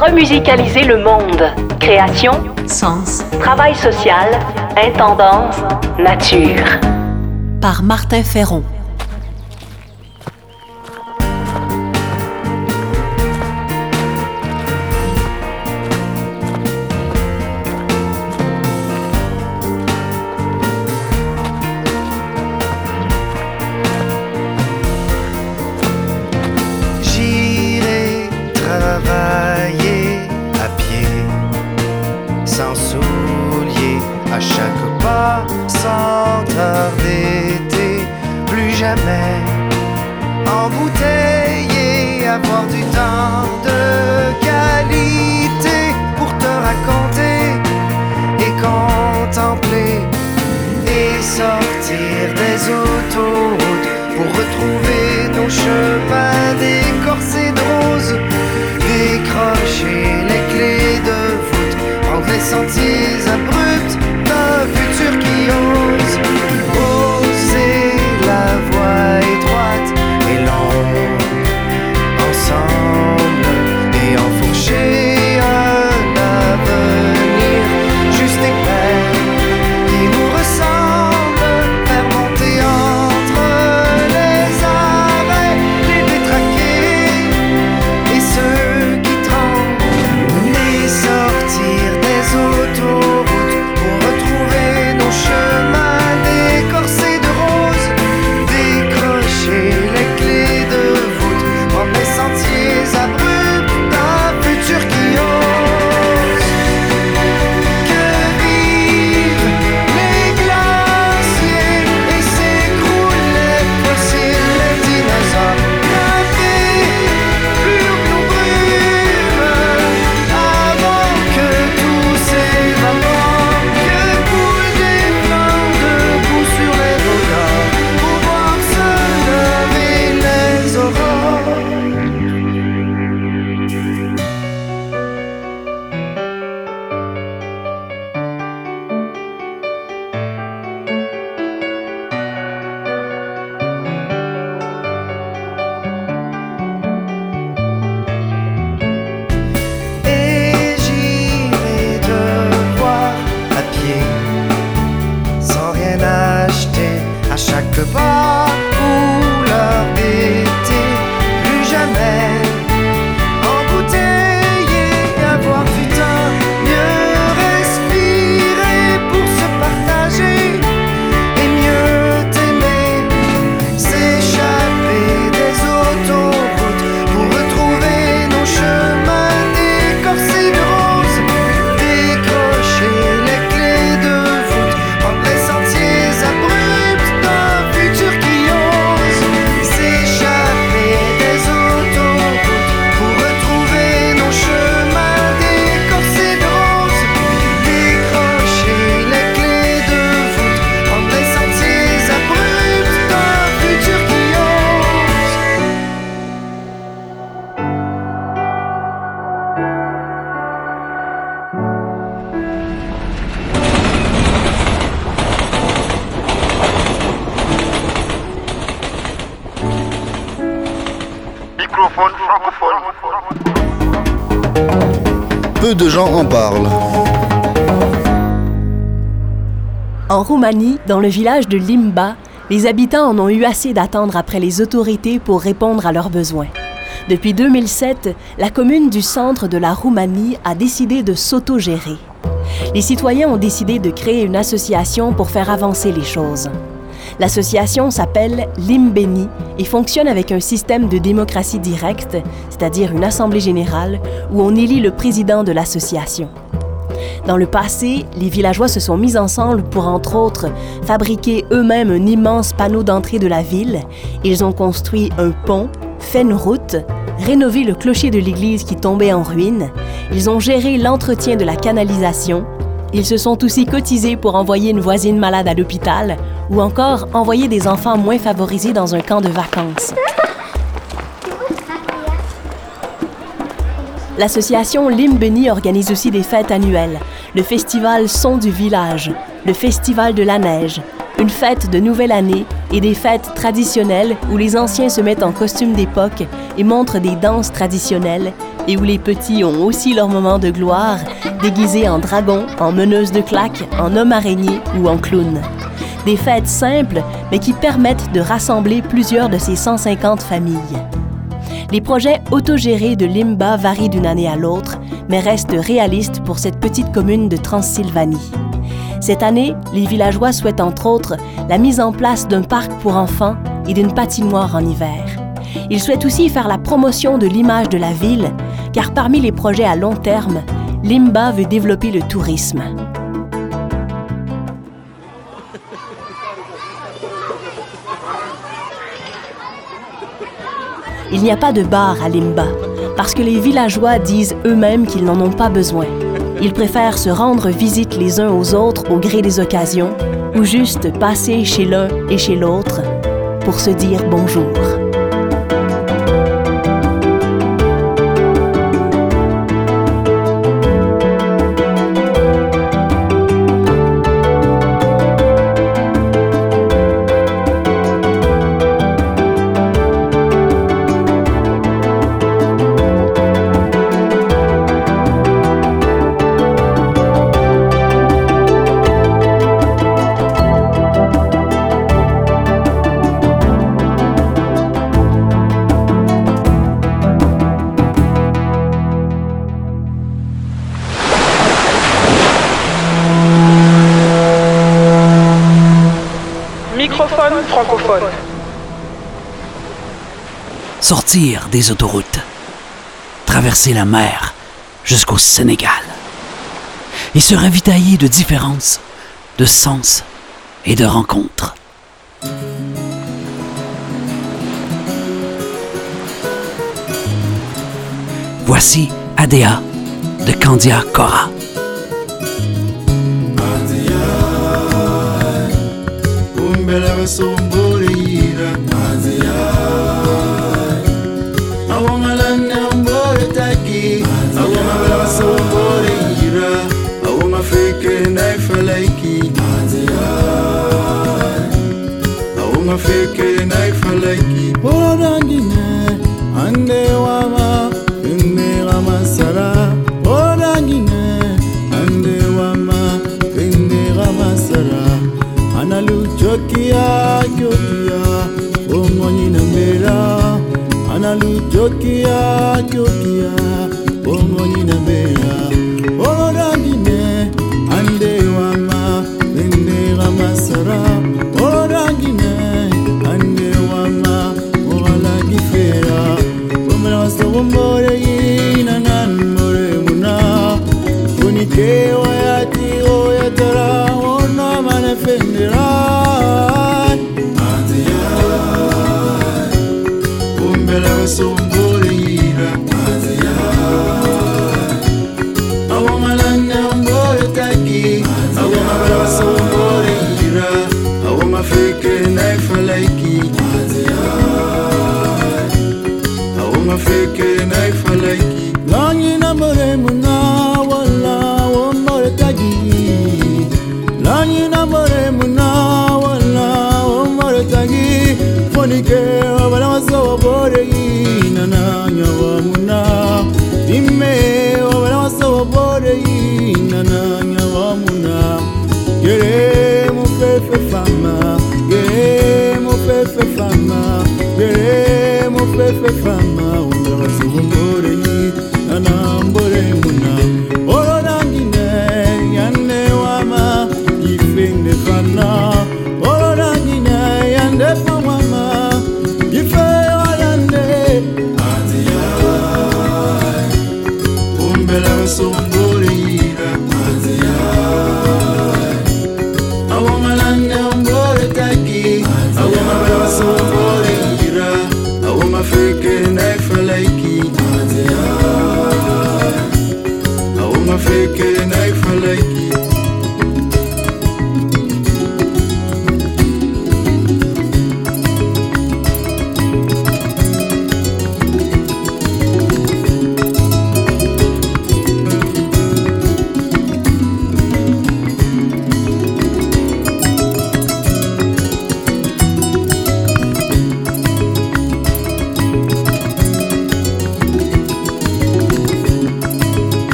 Remusicaliser le monde. Création, Sens. travail social, intendance, nature. Par Martin Ferron. Pour retrouver nos chemins décorsés de rose, décrocher les clés de voûte, prendre les sentiers abrupts Microphone francophone. Peu de gens en parlent. En Roumanie, dans le village de Limba, les habitants en ont eu assez d'attendre après les autorités pour répondre à leurs besoins. Depuis 2007, la commune du centre de la Roumanie a décidé de s'autogérer. Les citoyens ont décidé de créer une association pour faire avancer les choses. L'association s'appelle Limbeni et fonctionne avec un système de démocratie directe, c'est-à-dire une assemblée générale où on élit le président de l'association. Dans le passé, les villageois se sont mis ensemble pour, entre autres, fabriquer eux-mêmes un immense panneau d'entrée de la ville. Ils ont construit un pont, fait une route, rénové le clocher de l'église qui tombait en ruine, ils ont géré l'entretien de la canalisation, ils se sont aussi cotisés pour envoyer une voisine malade à l'hôpital ou encore envoyer des enfants moins favorisés dans un camp de vacances. L'association Limbeni organise aussi des fêtes annuelles, le festival Son du village, le festival de la neige, une fête de nouvelle année et des fêtes traditionnelles où les anciens se mettent en costume d'époque et montrent des danses traditionnelles et où les petits ont aussi leur moment de gloire, déguisés en dragon, en meneuse de claques, en homme araignée ou en clown. Des fêtes simples, mais qui permettent de rassembler plusieurs de ces 150 familles. Les projets autogérés de Limba varient d'une année à l'autre, mais restent réalistes pour cette petite commune de Transylvanie. Cette année, les villageois souhaitent entre autres la mise en place d'un parc pour enfants et d'une patinoire en hiver. Ils souhaitent aussi faire la promotion de l'image de la ville, car parmi les projets à long terme, Limba veut développer le tourisme. Il n'y a pas de bar à Limba, parce que les villageois disent eux-mêmes qu'ils n'en ont pas besoin. Ils préfèrent se rendre visite les uns aux autres au gré des occasions, ou juste passer chez l'un et chez l'autre pour se dire bonjour. Sortir des autoroutes. Traverser la mer jusqu'au Sénégal. Et se ravitailler de différences, de sens et de rencontres. Voici Adea de Candia Cora. equipo.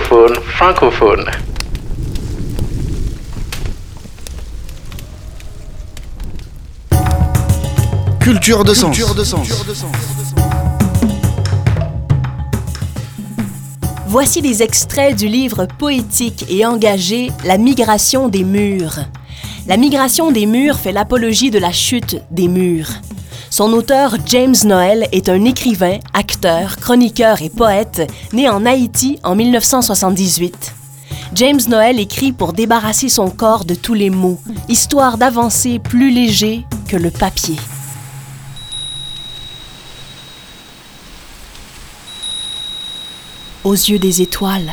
Francophone. Culture de sens. Voici des extraits du livre poétique et engagé La migration des murs. La migration des murs fait l'apologie de la chute des murs. Son auteur, James Noel, est un écrivain, acteur, chroniqueur et poète né en Haïti en 1978. James Noel écrit pour débarrasser son corps de tous les maux, histoire d'avancer plus léger que le papier. Aux yeux des étoiles,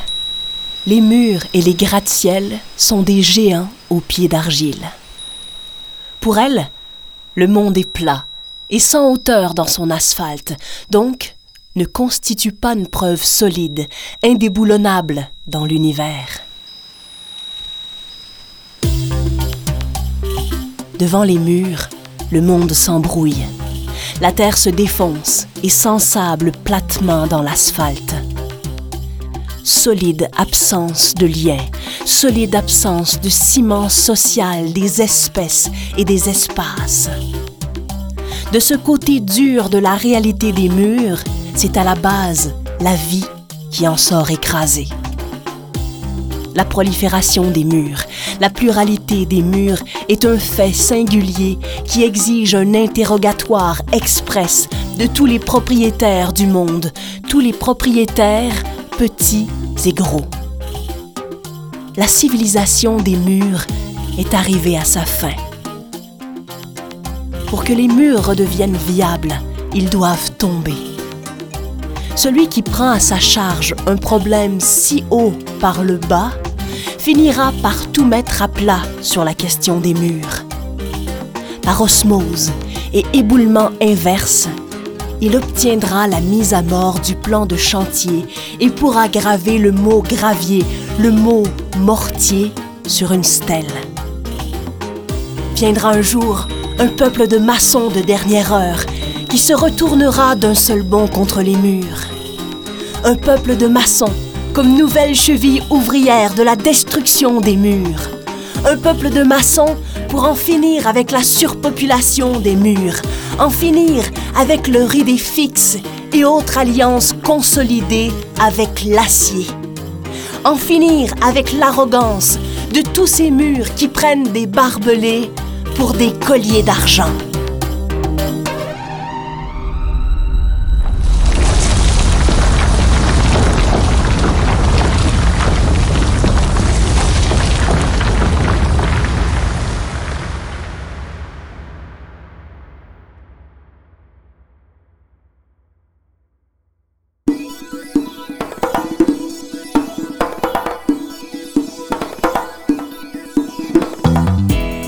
les murs et les gratte-ciels sont des géants aux pieds d'argile. Pour elle, le monde est plat et sans hauteur dans son asphalte, donc ne constitue pas une preuve solide, indéboulonnable dans l'univers. Devant les murs, le monde s'embrouille. La terre se défonce et s'ensable platement dans l'asphalte. Solide absence de lien, solide absence de ciment social des espèces et des espaces. De ce côté dur de la réalité des murs, c'est à la base la vie qui en sort écrasée. La prolifération des murs, la pluralité des murs est un fait singulier qui exige un interrogatoire express de tous les propriétaires du monde, tous les propriétaires petits et gros. La civilisation des murs est arrivée à sa fin. Pour que les murs redeviennent viables, ils doivent tomber. Celui qui prend à sa charge un problème si haut par le bas finira par tout mettre à plat sur la question des murs. Par osmose et éboulement inverse, il obtiendra la mise à mort du plan de chantier et pourra graver le mot gravier, le mot mortier sur une stèle. Viendra un jour un peuple de maçons de dernière heure qui se retournera d'un seul bond contre les murs. Un peuple de maçons comme nouvelle cheville ouvrière de la destruction des murs. Un peuple de maçons pour en finir avec la surpopulation des murs, en finir avec leur idée fixe et autres alliances consolidées avec l'acier. En finir avec l'arrogance de tous ces murs qui prennent des barbelés pour des colliers d'argent.